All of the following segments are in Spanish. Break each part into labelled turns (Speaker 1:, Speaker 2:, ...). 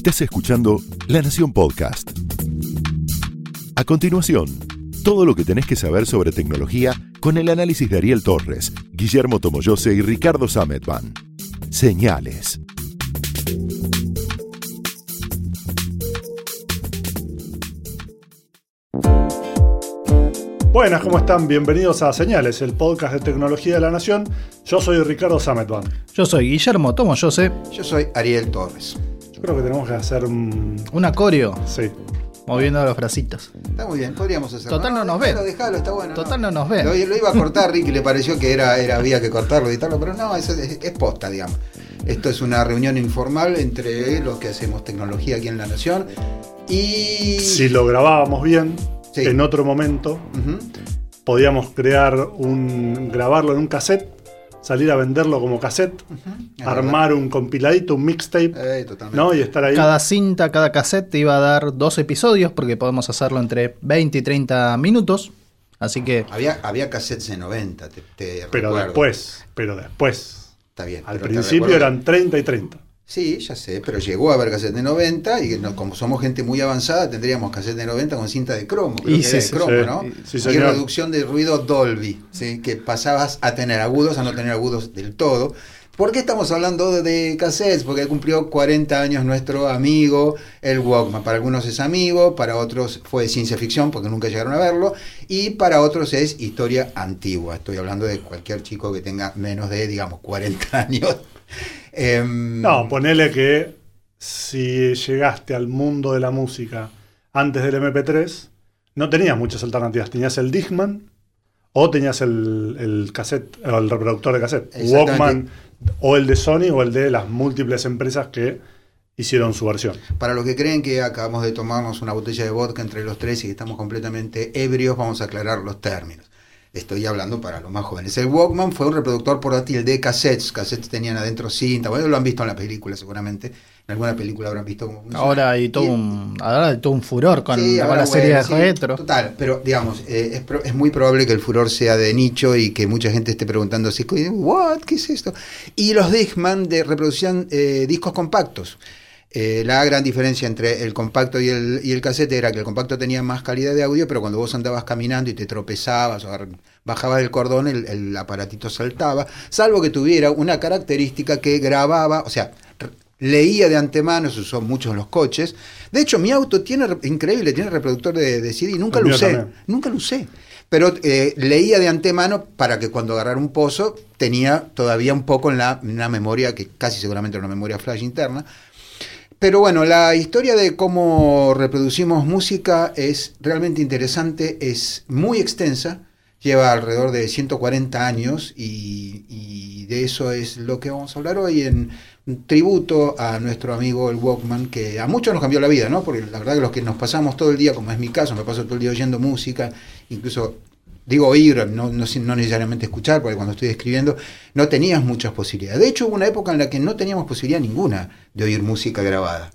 Speaker 1: Estás escuchando La Nación Podcast. A continuación, todo lo que tenés que saber sobre tecnología con el análisis de Ariel Torres, Guillermo Tomoyose y Ricardo Sametban. Señales.
Speaker 2: Buenas, ¿cómo están? Bienvenidos a Señales, el podcast de tecnología de la Nación. Yo soy Ricardo Sametban.
Speaker 3: Yo soy Guillermo Tomoyose.
Speaker 4: Yo soy Ariel Torres.
Speaker 2: Yo creo que tenemos que hacer un...
Speaker 3: Un acorio.
Speaker 2: Sí.
Speaker 3: Moviendo los bracitos.
Speaker 4: Está muy bien, podríamos hacerlo.
Speaker 3: Total no nos ven.
Speaker 4: Dejalo, dejalo, está bueno.
Speaker 3: Total no nos ven.
Speaker 4: Lo, lo iba a cortar, Ricky, le pareció que era, era, había que cortarlo, editarlo, pero no, es, es posta, digamos. Esto es una reunión informal entre los que hacemos tecnología aquí en La Nación y...
Speaker 2: Si lo grabábamos bien,
Speaker 4: Sí.
Speaker 2: en otro momento, podíamos crear un... grabarlo en un cassette, salir a venderlo como cassette, armar un compiladito, un mixtape,
Speaker 4: Eh.
Speaker 2: ¿no? Y estar ahí.
Speaker 3: Cada cinta, cada cassette te iba a dar dos episodios porque podemos hacerlo entre 20 y 30 minutos. Así que
Speaker 4: Había, había cassettes de 90, te, te
Speaker 2: Pero
Speaker 4: recuerdo.
Speaker 2: después, pero después.
Speaker 4: Está bien.
Speaker 2: Al principio eran 30 y 30.
Speaker 4: Sí, ya sé, pero llegó a haber cassette de 90 y no- como somos gente muy avanzada tendríamos cassette de 90 con cinta de cromo, creo
Speaker 3: Y
Speaker 4: que
Speaker 3: sí,
Speaker 4: era de
Speaker 3: sí,
Speaker 4: cromo,
Speaker 2: sí.
Speaker 4: ¿no?
Speaker 2: Sí,
Speaker 4: y reducción de ruido Dolby, ¿sí? que pasabas a tener agudos a no tener agudos del todo. ¿Por qué estamos hablando de, de cassettes? Porque cumplió 40 años nuestro amigo, el Walkman. Para algunos es amigo, para otros fue ciencia ficción porque nunca llegaron a verlo, y para otros es historia antigua. Estoy hablando de cualquier chico que tenga menos de, digamos, 40 años. Em,
Speaker 2: No, ponele que si llegaste al mundo de la música antes del MP3, no tenías muchas alternativas. Tenías el Discman o tenías el, el cassette, el reproductor de cassette. Walkman o el de Sony o el de las múltiples empresas que hicieron su versión.
Speaker 4: Para los que creen que acabamos de tomarnos una botella de vodka entre los tres y que estamos completamente ebrios, vamos a aclarar los términos. Estoy hablando para los más jóvenes. El Walkman fue un reproductor portátil de cassettes. Cassettes tenían adentro cinta. Bueno, lo han visto en la película seguramente. En alguna película habrán visto
Speaker 3: ahora hay todo
Speaker 4: Y-
Speaker 3: un, ahora hay todo un furor con,
Speaker 4: Sí,
Speaker 3: con
Speaker 4: ahora,
Speaker 3: la serie de
Speaker 4: sí,
Speaker 3: retro.
Speaker 4: Total, pero digamos, eh, es, pro- es muy probable que el furor sea de nicho y que mucha gente esté preguntando así, ¿what? ¿Qué es esto? Y los Discman de reproducían eh, discos compactos. Eh, la gran diferencia entre el compacto y el, y el cassette era que el compacto tenía más calidad de audio, pero cuando vos andabas caminando y te tropezabas o bajabas del cordón, el, el aparatito saltaba, salvo que tuviera una característica que grababa, o sea, leía de antemano, se usó mucho en los coches. De hecho, mi auto tiene, re- increíble, tiene reproductor de, de CD, nunca
Speaker 2: El
Speaker 4: lo usé,
Speaker 2: también.
Speaker 4: nunca lo usé. Pero eh, leía de antemano para que cuando agarrara un pozo tenía todavía un poco en la, en una memoria, que casi seguramente era una memoria flash interna. Pero bueno, la historia de cómo reproducimos música es realmente interesante, es muy extensa, lleva alrededor de 140 años y, de eso es lo que vamos a hablar hoy en tributo a nuestro amigo el Walkman, que a muchos nos cambió la vida, ¿no? Porque la verdad que los que nos pasamos todo el día, como es mi caso, me paso todo el día oyendo música, incluso digo oír, no, necesariamente escuchar, porque cuando estoy escribiendo no tenías muchas posibilidades. De hecho, hubo una época en la que no teníamos posibilidad ninguna de oír música grabada.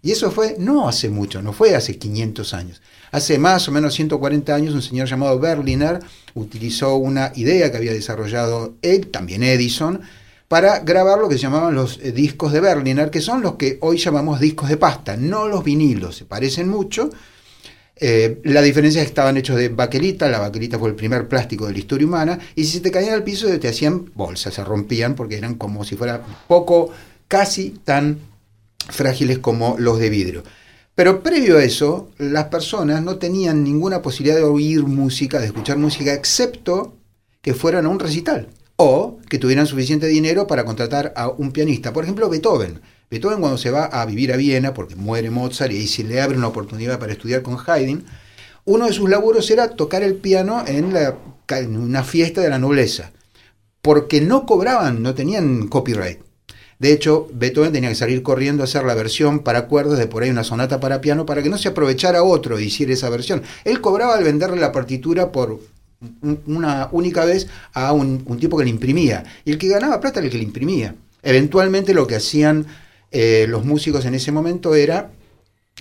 Speaker 4: Y eso fue no hace mucho, no fue hace 500 años. Hace más o menos 140 años un señor llamado Berliner utilizó una idea que había desarrollado también Edison, para grabar lo que se llamaban los eh, discos de Berliner, que son los que hoy llamamos discos de pasta, no los vinilos, se parecen mucho. Eh, la diferencia es que estaban hechos de baquelita, la baquelita fue el primer plástico de la historia humana, y si se te caían al piso te hacían bolsas, se rompían porque eran como si fuera poco, casi tan frágiles como los de vidrio. Pero previo a eso, las personas no tenían ninguna posibilidad de oír música, de escuchar música, excepto que fueran a un recital o que tuvieran suficiente dinero para contratar a un pianista. Por ejemplo, Beethoven. Beethoven cuando se va a vivir a Viena, porque muere Mozart y se le abre una oportunidad para estudiar con Haydn, uno de sus laburos era tocar el piano en, una fiesta de la nobleza, porque no cobraban, no tenían copyright. De hecho, Beethoven tenía que salir corriendo a hacer la versión para cuerdas de por ahí una sonata para piano para que no se aprovechara otro e hiciera esa versión. Él cobraba al venderle la partitura por un- una única vez a un tipo que le imprimía. Y el que ganaba plata era el que le imprimía. Eventualmente lo que hacían eh, los músicos en ese momento era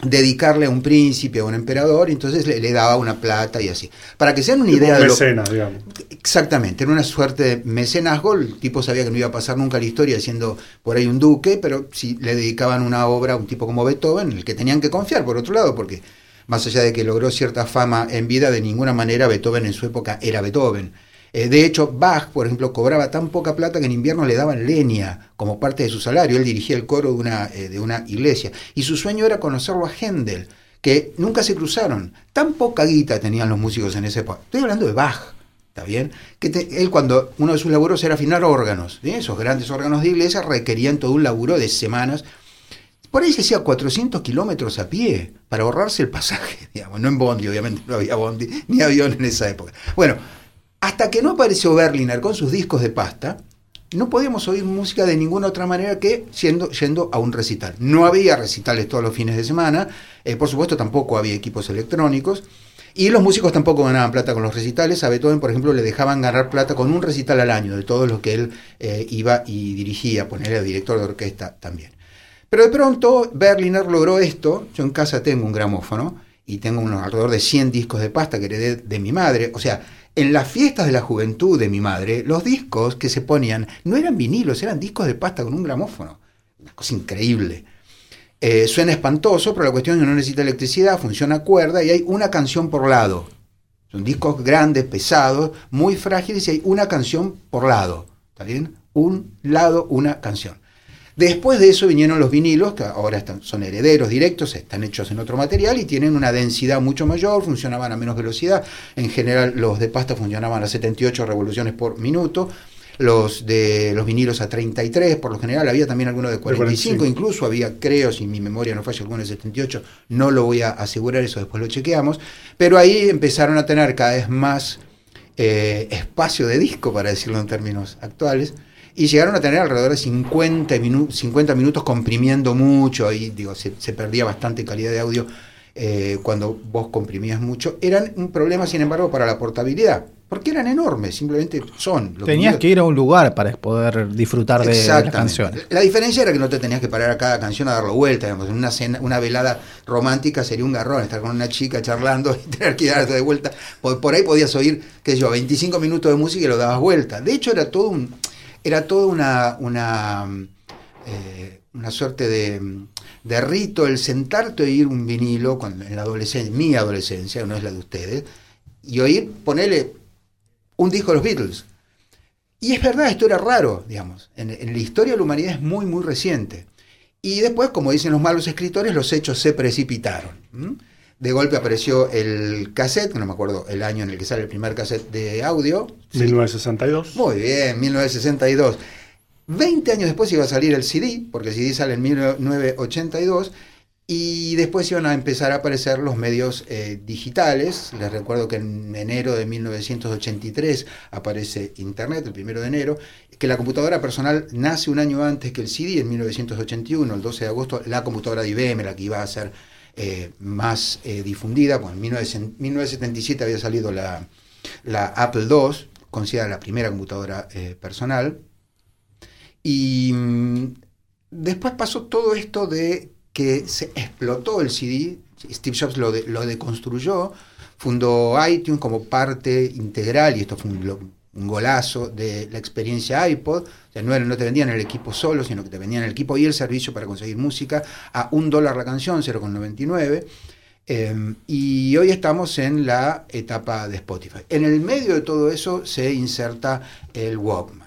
Speaker 4: dedicarle a un príncipe, a un emperador, y entonces le, le daba una plata y así. Para que sean una idea de lo
Speaker 2: mecenas, digamos.
Speaker 4: Exactamente, era una suerte de mecenazgo, el tipo sabía que no iba a pasar nunca la historia siendo por ahí un duque, pero si le dedicaban una obra a un tipo como Beethoven, en el que tenían que confiar por otro lado, porque más allá de que logró cierta fama en vida, de ninguna manera Beethoven en su época era Beethoven. Eh, de hecho, Bach, por ejemplo, cobraba tan poca plata que en invierno le daban leña como parte de su salario. Él dirigía el coro de una, eh, de una iglesia. Y su sueño era conocerlo a Händel, que nunca se cruzaron. Tan poca guita tenían los músicos en esa época. Estoy hablando de Bach. ¿Está bien? Que te- él cuando uno de sus laburos era afinar órganos, esos grandes órganos de iglesia requerían todo un laburo de semanas. Por ahí se hacía 400 kilómetros a pie para ahorrarse el pasaje, digamos, no en Bondi, obviamente no había Bondi ni avión en esa época. Bueno, hasta que no apareció Berliner con sus discos de pasta, no podíamos oír música de ninguna otra manera que siendo, yendo a un recital. No había recitales todos los fines de semana, eh, por supuesto tampoco había equipos electrónicos, y los músicos tampoco ganaban plata con los recitales. A Beethoven, por ejemplo, le dejaban ganar plata con un recital al año de todos los que él eh, iba y dirigía, ponerle director de orquesta también. Pero de pronto Berliner logró esto. Yo en casa tengo un gramófono y tengo unos alrededor de 100 discos de pasta que heredé de mi madre. O sea, en las fiestas de la juventud de mi madre, los discos que se ponían no eran vinilos, eran discos de pasta con un gramófono. Una cosa increíble. Eh, suena espantoso, pero la cuestión es que no necesita electricidad, funciona cuerda y hay una canción por lado. Son discos grandes, pesados, muy frágiles y hay una canción por lado. ¿Está bien? Un lado, una canción. Después de eso vinieron los vinilos, que ahora están, son herederos directos, están hechos en otro material y tienen una densidad mucho mayor, funcionaban a menos velocidad. En general los de pasta funcionaban a 78 revoluciones por minuto. Los de los vinilos a 33, por lo general había también algunos de 45,
Speaker 2: 45.
Speaker 4: incluso había, creo, si mi memoria no falla, algunos de 78, no lo voy a asegurar, eso después lo chequeamos, pero ahí empezaron a tener cada vez más eh, espacio de disco, para decirlo en términos actuales, y llegaron a tener alrededor de 50, minu 50 minutos comprimiendo mucho, ahí digo, se, se perdía bastante calidad de audio eh, cuando vos comprimías mucho. Eran un problema, sin embargo, para la portabilidad, porque eran enormes, simplemente son.
Speaker 3: Tenías que ir a un lugar para poder disfrutar de, las canciones.
Speaker 4: La diferencia era que no te tenías que parar a cada canción a darlo vuelta. Digamos. En una, cena, una velada romántica sería un garrón estar con una chica charlando y tener que darte de vuelta. Por, por ahí podías oír, qué sé yo, 25 minutos de música y lo dabas vuelta. De hecho, era todo un, era toda una, una, eh, una suerte de, de rito el sentarte a oír un vinilo cuando, en la adolescencia, mi adolescencia, no es la de ustedes, y oír, ponerle un disco de los Beatles. Y es verdad, esto era raro, digamos. En, la historia de la humanidad es muy, muy reciente. Y después, como dicen los malos escritores, los hechos se precipitaron. De golpe apareció el cassette, que no me acuerdo el año en el que sale el primer cassette de audio.
Speaker 2: 1962.
Speaker 4: Muy bien, 1962. 20 años después iba a salir el CD, porque el CD sale en 1982, y después iban a empezar a aparecer los medios eh, digitales. Les recuerdo que en enero de 1983 aparece Internet, el primero de enero, que la computadora personal nace un año antes que el CD, en 1981, el 12 de agosto, la computadora de IBM, la que iba a ser eh, más eh, difundida, bueno, en 1900 1977 había salido la, la Apple II, considerada la primera computadora eh, personal. Y mm, después pasó todo esto de que se explotó el CD, Steve Jobs lo, de- lo deconstruyó, fundó iTunes como parte integral, y esto fue un, un golazo de la experiencia iPod, o sea, no, no te vendían el equipo solo, sino que te vendían el equipo y el servicio para conseguir música a un dólar la canción, 0,99. Eh, y hoy estamos en la etapa de Spotify. En el medio de todo eso se inserta el Walkman.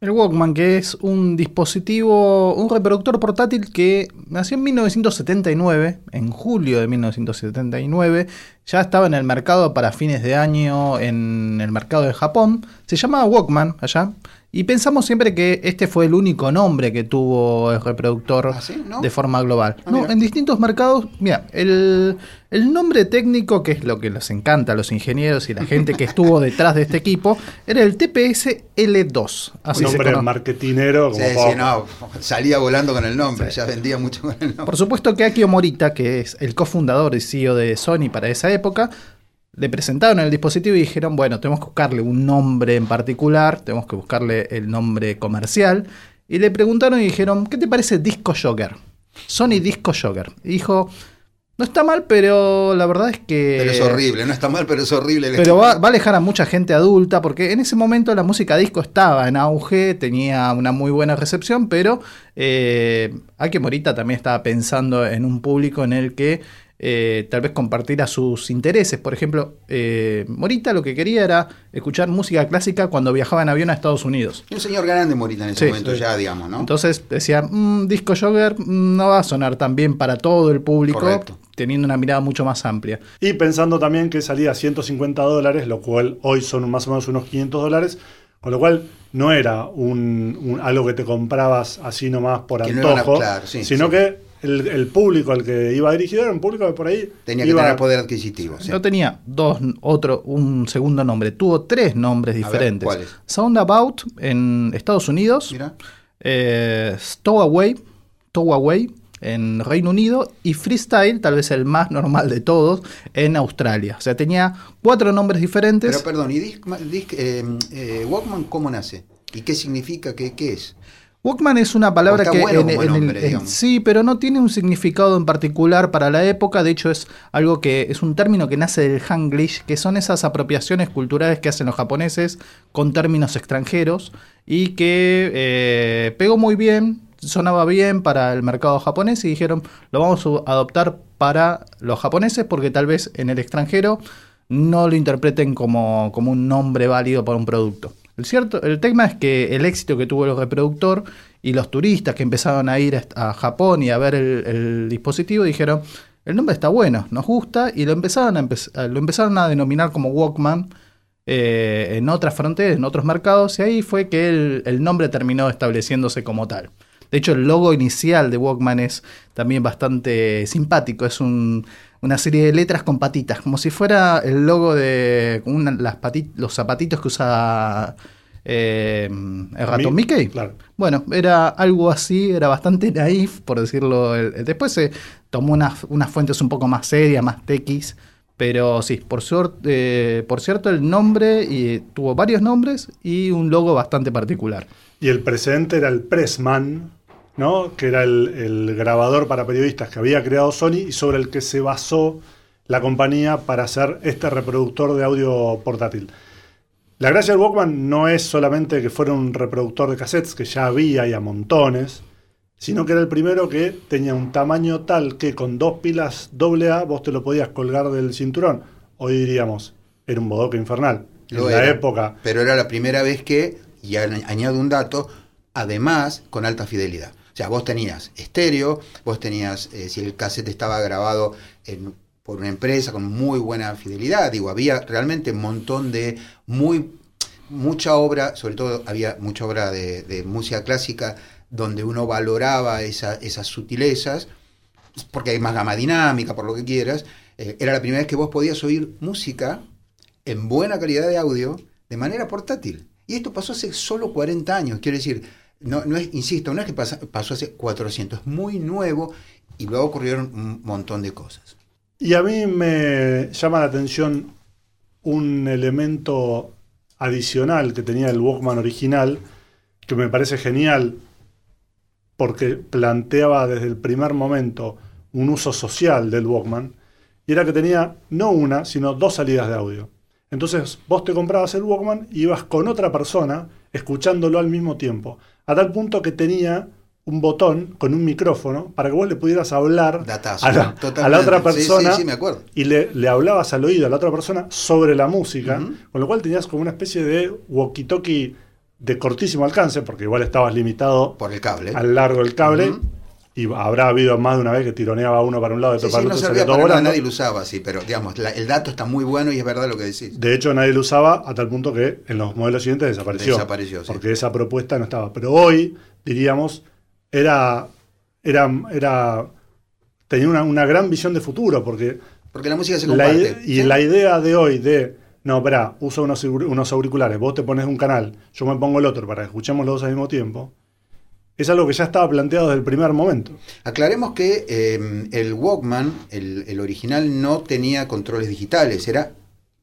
Speaker 3: El Walkman, que es un dispositivo, un reproductor portátil que nació en 1979, en julio de 1979, ya estaba en el mercado para fines de año en el mercado de Japón, se llamaba Walkman allá, y pensamos siempre que este fue el único nombre que tuvo el reproductor
Speaker 4: ¿Ah, sí? ¿No?
Speaker 3: de forma global.
Speaker 4: Ah,
Speaker 3: no, en distintos mercados, mira, el, el nombre técnico, que es lo que les encanta a los ingenieros y la gente que estuvo detrás de este equipo, era el TPS L2. Así
Speaker 2: un
Speaker 3: se
Speaker 2: hombre
Speaker 3: conoce.
Speaker 2: marketinero como
Speaker 4: Sí, no, salía volando con el nombre, ya vendía mucho con el nombre.
Speaker 3: Por supuesto que Akio Morita, que es el cofundador y CEO de Sony para esa época, le presentaron el dispositivo y dijeron, bueno, tenemos que buscarle un nombre en particular, tenemos que buscarle el nombre comercial. Y le preguntaron y dijeron, ¿qué te parece Disco Joker? Sony Disco Jogger. Y dijo, no está mal, pero la verdad es que...
Speaker 4: Pero es horrible, no está mal, pero es horrible.
Speaker 3: Pero va, va a alejar a mucha gente adulta, porque en ese momento la música disco estaba en auge, tenía una muy buena recepción, pero eh, Ake Morita también estaba pensando en un público en el que eh, tal vez compartiera sus intereses. Por ejemplo, eh, Morita lo que quería era escuchar música clásica cuando viajaba en avión a Estados Unidos.
Speaker 4: Un señor grande Morita en ese
Speaker 3: Sí,
Speaker 4: momento,
Speaker 2: sí.
Speaker 4: ya digamos, ¿no?
Speaker 3: Entonces decía, "Mm, Disco Jogger mm, no va a sonar tan bien para todo el público,
Speaker 4: Correcto.
Speaker 3: teniendo una mirada mucho más amplia.
Speaker 2: Y pensando también que salía a 150 dólares, lo cual hoy son más o menos unos 500 dólares, con lo cual no era un, un- algo que te comprabas así nomás por
Speaker 4: Que no iban a-
Speaker 2: antojo,
Speaker 4: claro, sí,
Speaker 2: sino
Speaker 4: sí.
Speaker 2: que el, el público al que iba dirigido era un público que por ahí
Speaker 4: Tenía que
Speaker 2: iba-
Speaker 4: tener poder adquisitivo. sí.
Speaker 3: No tenía dos, otro, un segundo nombre, tuvo tres nombres
Speaker 4: ver,
Speaker 3: diferentes. Soundabout en Estados Unidos,
Speaker 4: Mira.
Speaker 3: eh, Stowaway, Stowaway en Reino Unido y Freestyle, tal vez el más normal de todos, en Australia. O sea, tenía cuatro nombres diferentes.
Speaker 4: Pero perdón, ¿y Disc- Disc- eh, eh, Walkman cómo nace? ¿Y qué significa? ¿Qué, qué es?
Speaker 3: Walkman es una palabra que
Speaker 4: bueno
Speaker 3: en- el- en- sí, pero no tiene un significado en particular para la época. De hecho, es algo que es un término que nace del Hanglish, que son esas apropiaciones culturales que hacen los japoneses con términos extranjeros y que eh, pegó muy bien, sonaba bien para el mercado japonés y dijeron lo vamos a adoptar para los japoneses porque tal vez en el extranjero no lo interpreten como, como un nombre válido para un producto. El, cierto, el tema es que el éxito que tuvo el reproductor y los turistas que empezaron a ir a, Japón y a ver el, dispositivo dijeron, el nombre está bueno, nos gusta, y lo empezaron a, empe- lo empezaron a denominar como Walkman eh, en otras fronteras, en otros mercados, y ahí fue que el, el nombre terminó estableciéndose como tal. De hecho, el logo inicial de Walkman es también bastante simpático. Es un- una serie de letras con patitas, como si fuera el logo de una- las los zapatitos que usa eh, el rato
Speaker 2: Mi-
Speaker 3: Mickey.
Speaker 2: claro.
Speaker 3: Bueno, era algo así, era bastante naif, por decirlo. después se tomó unas, unas fuentes un poco más serias, más tequis. Pero sí, por, suerte, eh, por cierto, el nombre y, tuvo varios nombres y un logo bastante particular.
Speaker 2: Y el precedente era el Pressman, ¿no? que era el, el grabador para periodistas que había creado Sony y sobre el que se basó la compañía para hacer este reproductor de audio portátil. La gracia del Walkman no es solamente que fuera un reproductor de cassettes, que ya había y a montones, sino que era el primero que tenía un tamaño tal que con dos pilas AA vos te lo podías colgar del cinturón. Hoy diríamos, era un bodoque infernal.
Speaker 4: Lo
Speaker 2: en la
Speaker 4: era.
Speaker 2: época
Speaker 4: Pero era la primera vez que, y añ- añado un dato, además con alta fidelidad. O sea, vos tenías estéreo, vos tenías, eh, si el cassette estaba grabado en- por una empresa con muy buena fidelidad, digo, había realmente un montón de muy, mucha obra, sobre todo había mucha obra de, de música clásica donde uno valoraba esa- esas sutilezas, porque hay más gama dinámica, por lo que quieras. Eh, era la primera vez que vos podías oír música en buena calidad de audio de manera portátil. Y esto pasó hace solo 40 años, quiero decir, no, no es, insisto, no es que pasó hace 400, es muy nuevo y luego ocurrieron un montón de cosas.
Speaker 2: Y a mí me llama la atención un elemento adicional que tenía el Walkman original, que me parece genial, porque planteaba desde el primer momento un uso social del Walkman, y era que tenía no una, sino dos salidas de audio. Entonces vos te comprabas el Walkman y ibas con otra persona escuchándolo al mismo tiempo, a tal punto que tenía un botón con un micrófono para que vos le pudieras hablar
Speaker 4: Datazo,
Speaker 2: a la,
Speaker 4: totalmente.
Speaker 2: a la otra
Speaker 4: Sí, sí,
Speaker 2: persona
Speaker 4: sí, me acuerdo.
Speaker 2: y le, le hablabas al oído a la otra persona sobre la música, con lo cual tenías como una especie de walkie-talkie de cortísimo alcance, porque igual estabas limitado
Speaker 4: Por el cable.
Speaker 2: al largo del cable. Y habrá habido más de una vez que tironeaba uno para un lado y
Speaker 4: Sí,
Speaker 2: otro para
Speaker 4: sí,
Speaker 2: el
Speaker 4: no
Speaker 2: otro,
Speaker 4: servía
Speaker 2: salía todo
Speaker 4: para nada, nadie lo usaba así, pero digamos, la- el dato está muy bueno y es verdad lo que decís.
Speaker 2: De hecho, nadie lo usaba a tal punto que en los modelos siguientes desapareció.
Speaker 4: Desapareció, sí.
Speaker 2: Porque esa propuesta no estaba. Pero hoy, diríamos, era. era, era tenía una, una gran visión de futuro, porque
Speaker 4: Porque la música se
Speaker 2: la
Speaker 4: comparte.
Speaker 2: ide- y
Speaker 4: ¿sí?
Speaker 2: la idea de hoy de. No, espera, uso unos, unos auriculares, vos te pones un canal, yo me pongo el otro para que escuchemos los dos al mismo tiempo. Es algo que ya estaba planteado desde el primer momento.
Speaker 4: Aclaremos que eh, el Walkman, el, original, no tenía controles digitales, era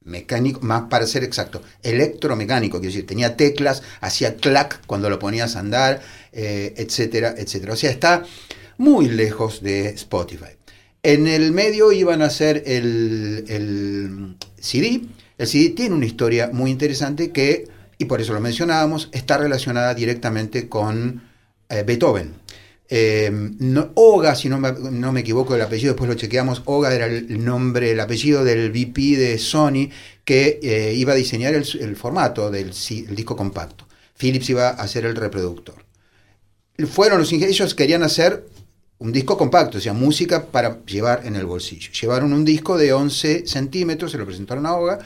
Speaker 4: mecánico, más para ser exacto, electromecánico, quiero decir, tenía teclas, hacía clac cuando lo ponías a andar, eh, etcétera, etcétera. O sea, está muy lejos de Spotify. En el medio iban a hacer el, el CD. El CD tiene una historia muy interesante que, y por eso lo mencionábamos, está relacionada directamente con eh, Beethoven. Eh, no, Oga, si no me, no me, equivoco el apellido, después lo chequeamos, Oga era el nombre, el apellido del VP de Sony que eh, iba a diseñar el, formato del el disco compacto. Philips iba a hacer el reproductor. Fueron los ellos querían hacer un disco compacto, o sea, música para llevar en el bolsillo. Llevaron un disco de 11 centímetros, se lo presentaron a Oga.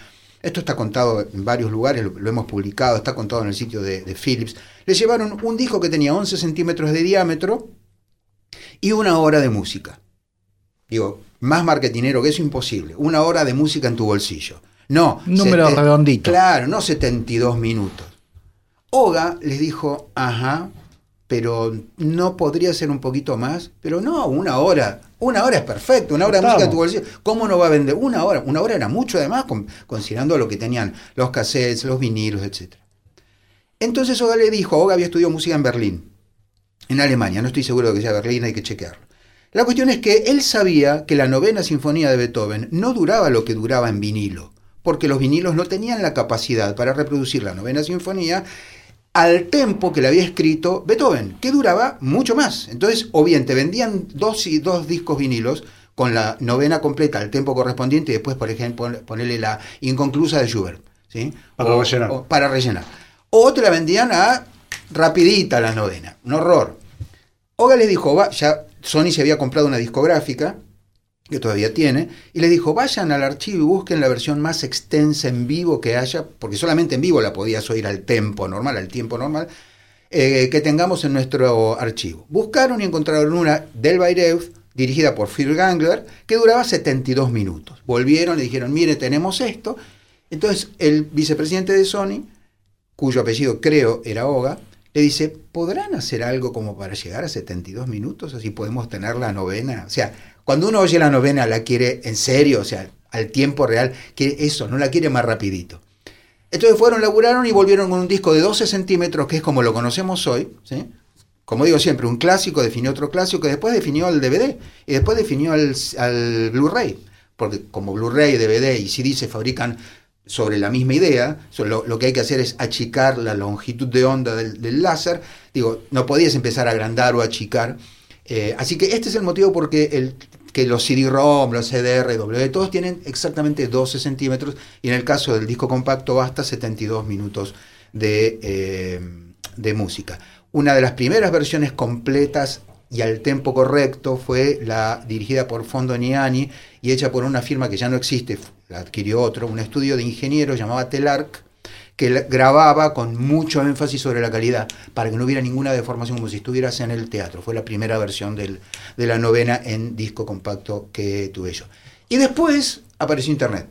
Speaker 4: Esto está contado en varios lugares, lo, lo hemos publicado, está contado en el sitio de, de Philips. Le llevaron un disco que tenía 11 centímetros de diámetro y una hora de música. Digo, más marketinero que eso imposible. Una hora de música en tu bolsillo. No.
Speaker 3: Número redondito.
Speaker 4: Claro, no 72 minutos. Oga les dijo, ajá, pero no podría ser un poquito más. Pero no, una hora. Una hora es perfecto, una hora de música en tu bolsillo. ¿Cómo no va a vender? Una hora. Una hora era mucho además, con, considerando lo que tenían los cassettes, los vinilos, etc. Entonces Oga le dijo, Oga había estudiado música en Berlín, en Alemania, no estoy seguro de que sea Berlín, hay que chequearlo. La cuestión es que él sabía que la novena sinfonía de Beethoven no duraba lo que duraba en vinilo, porque los vinilos no tenían la capacidad para reproducir la novena sinfonía al tempo que le había escrito Beethoven, que duraba mucho más. Entonces, o bien te vendían dos y dos discos vinilos con la novena completa al tempo correspondiente y después, por ejemplo, ponerle la inconclusa de Schubert, ¿sí?
Speaker 2: Para
Speaker 4: o,
Speaker 2: rellenar.
Speaker 4: O para rellenar. O te la vendían a rapidita la novena, un horror. Oga les dijo, va, ya Sony se había comprado una discográfica, que todavía tiene, y les dijo, vayan al archivo y busquen la versión más extensa en vivo que haya, porque solamente en vivo la podías oír al tempo normal, al tiempo normal, eh, que tengamos en nuestro archivo. Buscaron y encontraron una del Bayreuth, dirigida por Phil Gangler, que duraba 72 minutos. Volvieron, le dijeron, mire, tenemos esto. Entonces el vicepresidente de Sony, cuyo apellido creo era Oga, le dice, ¿podrán hacer algo como para llegar a 72 minutos? Así podemos tener la novena. O sea, cuando uno oye la novena la quiere en serio, o sea, al tiempo real, quiere eso, no la quiere más rapidito. Entonces fueron, laburaron y volvieron con un disco de 12 centímetros, que es como lo conocemos hoy, ¿sí? Como digo siempre, un clásico definió otro clásico que después definió el DVD y después definió al, al Blu-ray. Porque como Blu-ray, DVD y CD se fabrican sobre la misma idea, lo, que hay que hacer es achicar la longitud de onda del, del láser. Digo, no podías empezar a agrandar o achicar. Eh, así que este es el motivo porque el, que los CD-ROM, los CDR, todos tienen exactamente 12 centímetros y en el caso del disco compacto basta 72 minutos de, eh, de música. Una de las primeras versiones completas y al tempo correcto fue la dirigida por Fondo Niani y hecha por una firma que ya no existe, la adquirió otro, un estudio de ingenieros llamado Telarc, que grababa con mucho énfasis sobre la calidad, para que no hubiera ninguna deformación, como si estuvieras en el teatro. Fue la primera versión del, de la novena en disco compacto que tuve yo. Y después apareció Internet.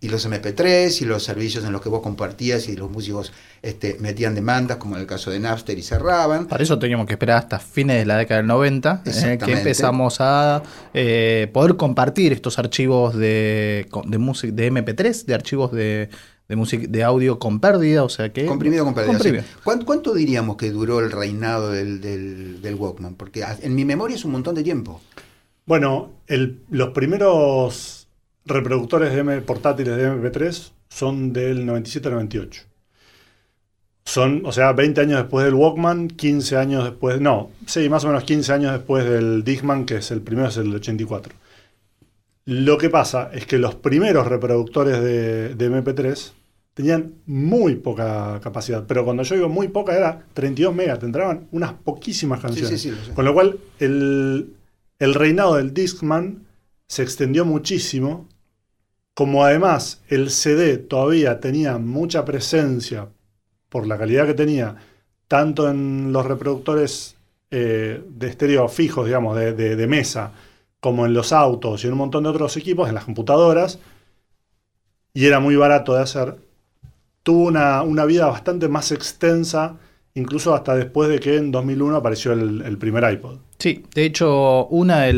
Speaker 4: Y los MP3 y los servicios en los que vos compartías y los músicos este, metían demandas, como en el caso de Napster, y cerraban.
Speaker 3: Para eso teníamos que esperar hasta fines de la década del 90, en el que empezamos a eh, poder compartir estos archivos de, de, música, de MP3, de archivos de, de, música, de audio con pérdida, o sea que...
Speaker 4: Comprimido con pérdida. Comprimido. ¿Cuánto, ¿Cuánto, diríamos que duró el reinado del, del, del, Walkman? Porque en mi memoria es un montón de tiempo.
Speaker 2: Bueno, el, los primeros reproductores de M, portátiles de MP3 son del 97-98. Son, o sea, 20 años después del Walkman, 15 años después, no, sí, más o menos 15 años después del Digman, que es el primero, es el 84. Lo que pasa es que los primeros reproductores de, de MP3 tenían muy poca capacidad, pero cuando yo digo muy poca era 32 megas, te entraban unas poquísimas canciones.
Speaker 4: Sí, sí, sí,
Speaker 2: Con lo cual, el, el reinado del Discman se extendió muchísimo. Como además el CD todavía tenía mucha presencia por la calidad que tenía, tanto en los reproductores eh, de estéreo fijos, digamos, de, de, de, mesa, como en los autos y en un montón de otros equipos, en las computadoras, y era muy barato de hacer, tuvo una, una vida bastante más extensa, incluso hasta después de que en 2001 apareció el, primer iPod.
Speaker 3: Sí, de hecho, una de,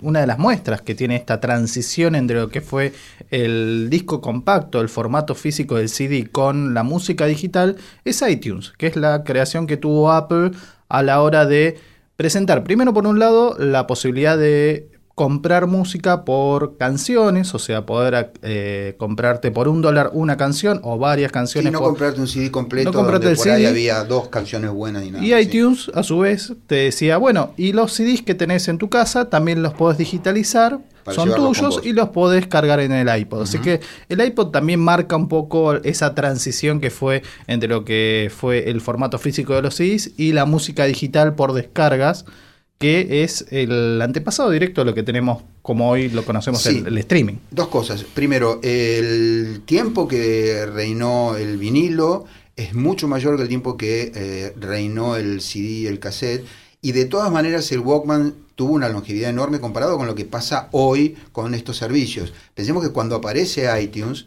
Speaker 3: una de, las muestras que tiene esta transición entre lo que fue el disco compacto, el formato físico del CD con la música digital, es iTunes, que es la creación que tuvo Apple a la hora de presentar, primero por un lado, la posibilidad de comprar música por canciones, o sea, poder eh, comprarte por un dólar una canción o varias canciones.
Speaker 4: Y no
Speaker 3: por-
Speaker 4: comprarte un CD completo
Speaker 3: No comprarte
Speaker 4: donde por ahí
Speaker 3: CD.
Speaker 4: había dos canciones buenas y nada.
Speaker 3: Y
Speaker 4: sí.
Speaker 3: iTunes, a su vez, te decía, bueno, y los CDs que tenés en tu casa también los podés digitalizar,
Speaker 4: Para
Speaker 3: son tuyos y los podés cargar en el iPod. Así que el iPod también marca un poco esa transición que fue entre lo que fue el formato físico de los CDs y la música digital por descargas, que es el antepasado directo de lo que tenemos como hoy lo conocemos
Speaker 4: Sí.
Speaker 3: el, el streaming.
Speaker 4: Dos cosas. Primero, el tiempo que reinó el vinilo es mucho mayor que el tiempo que eh, reinó el CD y el cassette. Y de todas maneras el Walkman tuvo una longevidad enorme comparado con lo que pasa hoy con estos servicios. Pensemos que cuando aparece iTunes,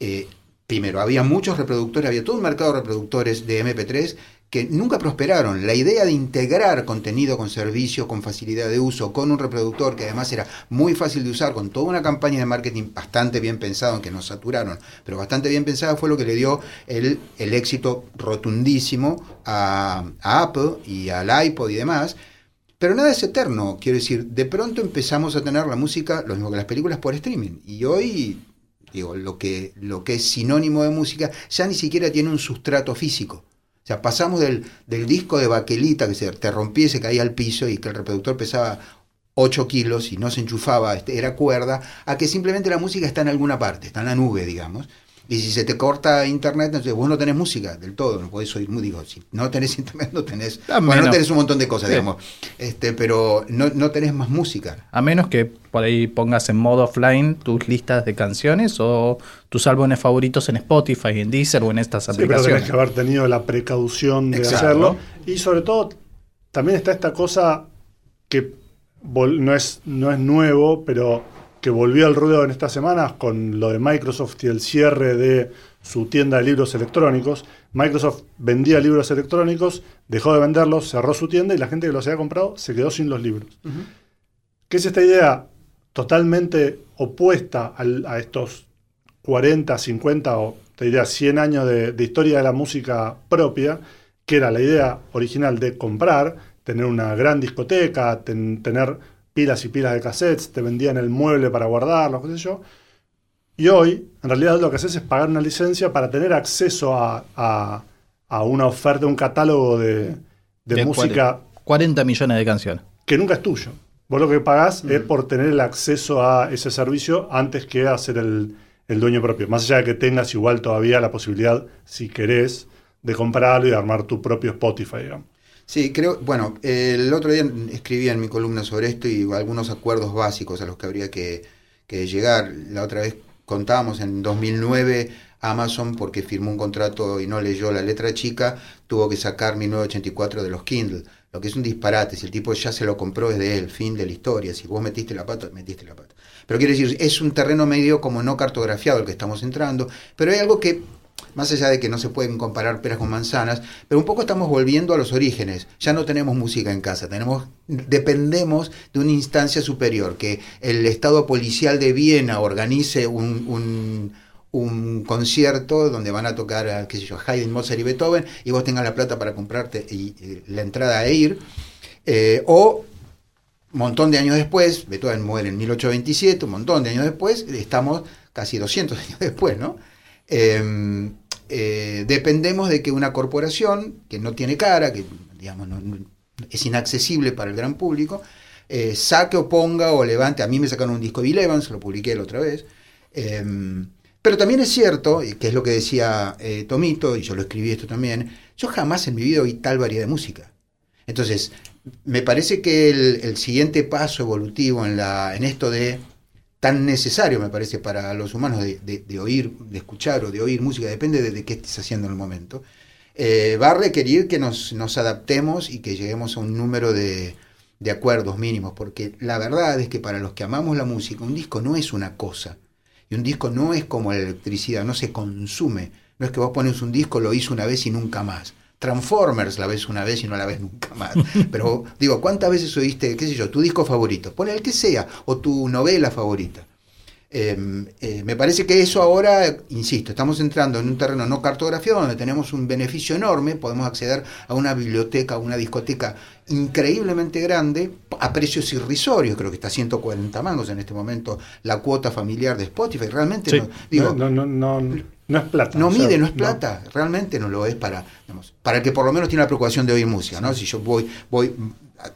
Speaker 4: eh, primero, había muchos reproductores, había todo un mercado de reproductores de MP3 que nunca prosperaron. La idea de integrar contenido con servicio, con facilidad de uso, con un reproductor que además era muy fácil de usar, con toda una campaña de marketing bastante bien pensada, aunque nos saturaron, pero bastante bien pensada, fue lo que le dio el, el éxito rotundísimo a, a Apple y al iPod y demás. Pero nada es eterno, quiero decir, de pronto empezamos a tener la música, lo mismo que las películas, por streaming. Y hoy, digo, lo que, lo que es sinónimo de música ya ni siquiera tiene un sustrato físico. O sea, pasamos del, del disco de baquelita que se te rompía y se caía al piso y que el reproductor pesaba 8 kilos y no se enchufaba, este, era cuerda, a que simplemente la música está en alguna parte, está en la nube, digamos. Y si se te corta internet, entonces vos no tenés música del todo, no podés oír música. Si no tenés internet, no tenés. Bueno, no tenés un montón de cosas,
Speaker 3: Sí.
Speaker 4: digamos. Este, pero no, no tenés más música.
Speaker 3: A menos que por ahí pongas en modo offline tus listas de canciones o tus álbumes favoritos en Spotify, en Deezer o en estas
Speaker 2: Sí, pero
Speaker 3: aplicaciones.
Speaker 2: tenés que haber tenido la precaución de
Speaker 4: Exacto.
Speaker 2: hacerlo. Y sobre todo, también está esta cosa que no es, no es nuevo, pero que volvió al ruedo en estas semanas con lo de Microsoft y el cierre de su tienda de libros electrónicos. Microsoft vendía libros electrónicos, dejó de venderlos, cerró su tienda y la gente que los había comprado se quedó sin los libros. ¿Qué es esta idea totalmente opuesta al- a estos 40, 50 o te diría 100 años de, de historia de la música propia, que era la idea original de comprar, tener una gran discoteca, ten- tener pilas y pilas de cassettes, te vendían el mueble para guardarlos, qué sé yo. Y hoy, en realidad, lo que haces es pagar una licencia para tener acceso a, a- a una oferta, un catálogo de, de
Speaker 3: De
Speaker 2: música
Speaker 3: 40 millones de canciones.
Speaker 2: que nunca es tuyo. Vos lo que pagás es por tener el acceso a ese servicio antes que a ser el, el dueño propio. Más allá de que tengas igual todavía la posibilidad, si querés, de comprarlo y de armar tu propio Spotify, digamos.
Speaker 4: Sí, creo, bueno, el otro día escribí en mi columna sobre esto y algunos acuerdos básicos a los que habría que, que llegar. La otra vez contábamos en 2009 Amazon porque firmó un contrato y no leyó la letra chica, tuvo que sacar 1984 de los Kindle, lo que es un disparate, si el tipo ya se lo compró es de él, fin de la historia, si vos metiste la pata, metiste la pata. Pero quiero decir, es un terreno medio como no cartografiado el que estamos entrando, pero hay algo que más allá de que no se pueden comparar peras con manzanas, pero un poco estamos volviendo a los orígenes. Ya no tenemos música en casa, tenemos, dependemos de una instancia superior, que el Estado policial de Viena organice un, un- concierto donde van a tocar, a, qué sé yo, Haydn, Mozart y Beethoven, y vos tengas la plata para comprarte y, la entrada e ir, eh, o un montón de años después, Beethoven muere en 1827, un montón de años después, estamos casi 200 años después, ¿no? Eh, eh, dependemos de que una corporación que no tiene cara, que digamos no- es inaccesible para el gran público, eh, saque o ponga o levante. A mí me sacaron un disco de Bill lo publiqué la otra vez. Eh, pero también es cierto, que es lo que decía eh, Tomito, y yo lo escribí esto también, yo jamás en mi vida oí tal variedad de música. Entonces, me parece que el, siguiente paso evolutivo en esto de tan necesario, me parece, para los humanos de, de- de oír, de escuchar o de oír música, depende de, qué estés haciendo en el momento, eh, va a requerir que nos, nos adaptemos y que lleguemos a un número de, de acuerdos mínimos, porque la verdad es que para los que amamos la música, un disco no es una cosa, y un disco no es como la electricidad, no se consume, no es que vos pones un disco, lo hizo una vez y nunca más. Transformers la ves una vez y no la ves nunca más. Pero digo, ¿cuántas veces oíste, qué sé yo, tu disco favorito? Pon el que sea, o tu novela favorita. Eh, eh, me parece que eso ahora, insisto, estamos entrando en un terreno no cartografiado donde tenemos un beneficio enorme, podemos acceder a una biblioteca, a una discoteca increíblemente grande a precios irrisorios, creo que está a 140 mangos en este momento la cuota familiar de Spotify, realmente
Speaker 2: Sí,
Speaker 4: no, digo,
Speaker 2: no, no, no, no, no es plata.
Speaker 4: no
Speaker 2: sea,
Speaker 4: mide, no es plata, realmente no lo es para, digamos, para el que por lo menos tiene la preocupación de oír música, ¿no? Si yo voy, voy,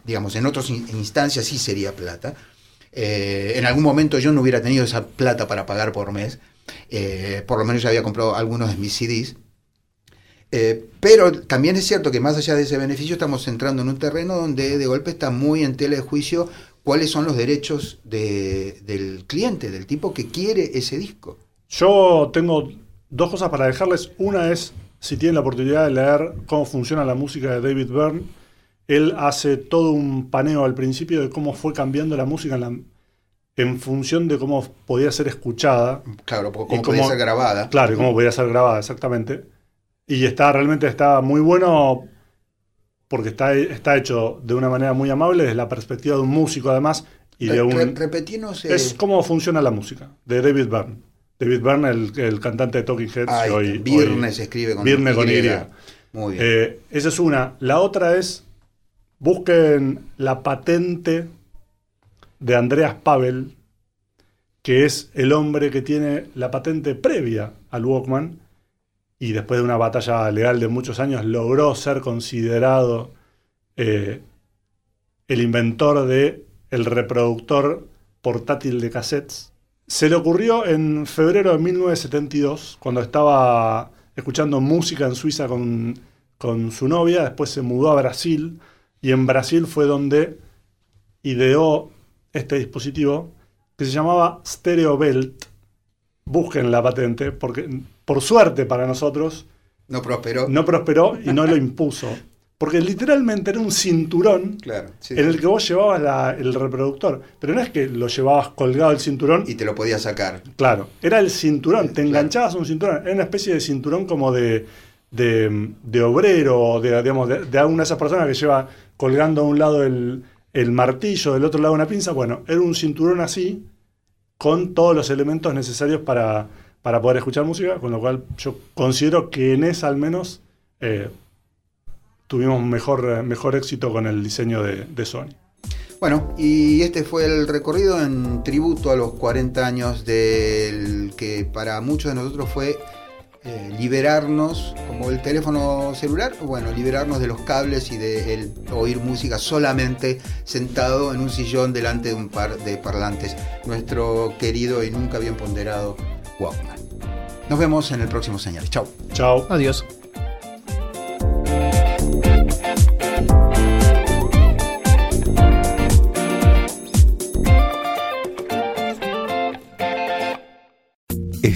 Speaker 4: digamos, en otras in- instancias sí sería plata. Eh, en algún momento yo no hubiera tenido esa plata para pagar por mes. Eh, por lo menos ya había comprado algunos de mis CDs. Eh, pero también es cierto que más allá de ese beneficio estamos entrando en un terreno donde de golpe está muy en tela de juicio cuáles son los derechos de- del cliente, del tipo que quiere ese disco.
Speaker 2: Yo tengo dos cosas para dejarles. Una es, si tienen la oportunidad de leer cómo funciona la música de David Byrne, él hace todo un paneo al principio de cómo fue cambiando la música en, la- en función de cómo podía ser escuchada.
Speaker 4: Claro, porque como podía
Speaker 2: cómo-
Speaker 4: ser grabada.
Speaker 2: Claro, y cómo podía ser grabada, exactamente. Y está realmente está muy bueno porque está, está hecho de una manera muy amable desde la perspectiva de un músico además y de un...
Speaker 4: re- repetirnos, eh,
Speaker 2: Es cómo funciona la música, de David Byrne. David Byrne, el, el cantante de Talking Heads.
Speaker 4: ahí
Speaker 2: hoy,
Speaker 4: se escribe con
Speaker 2: con Y.
Speaker 4: Muy bien.
Speaker 2: Eh, esa es una. La otra es, busquen la patente de Andreas Pavel, que es el hombre que tiene la patente previa al Walkman y después de una batalla legal de muchos años logró ser considerado eh, el inventor de el reproductor portátil de cassettes. Se le ocurrió en febrero de 1972, cuando estaba escuchando música en Suiza con, con su novia, después se mudó a Brasil y en Brasil fue donde ideó este dispositivo que se llamaba Stereo Belt. Busquen la patente, porque por suerte para nosotros
Speaker 4: no prosperó.
Speaker 2: no prosperó y no lo impuso. Porque literalmente era un cinturón
Speaker 4: Claro. sí,
Speaker 2: en el que vos llevabas la- el reproductor. Pero no es que lo llevabas colgado el cinturón.
Speaker 4: Y te lo podía sacar.
Speaker 2: Claro, era el cinturón, te enganchabas a un cinturón, era una especie de cinturón como de, de, de obrero, o de, digamos, de, de alguna de esas personas que lleva colgando a un lado el, el martillo, del otro lado una pinza. Bueno, era un cinturón así, con todos los elementos necesarios para, para poder escuchar música, con lo cual yo considero que en esa al menos eh, tuvimos mejor, eh, mejor éxito con el diseño de, de Sony.
Speaker 4: Bueno, y este fue el recorrido en tributo a los 40 años del que para muchos de nosotros fue eh, liberarnos, como el teléfono celular, bueno, liberarnos de los cables y de el oír música solamente sentado en un sillón delante de un par de parlantes. Nuestro querido y nunca bien ponderado Walkman. Nos vemos en el próximo señal. Chao.
Speaker 2: Chao.
Speaker 3: Adiós.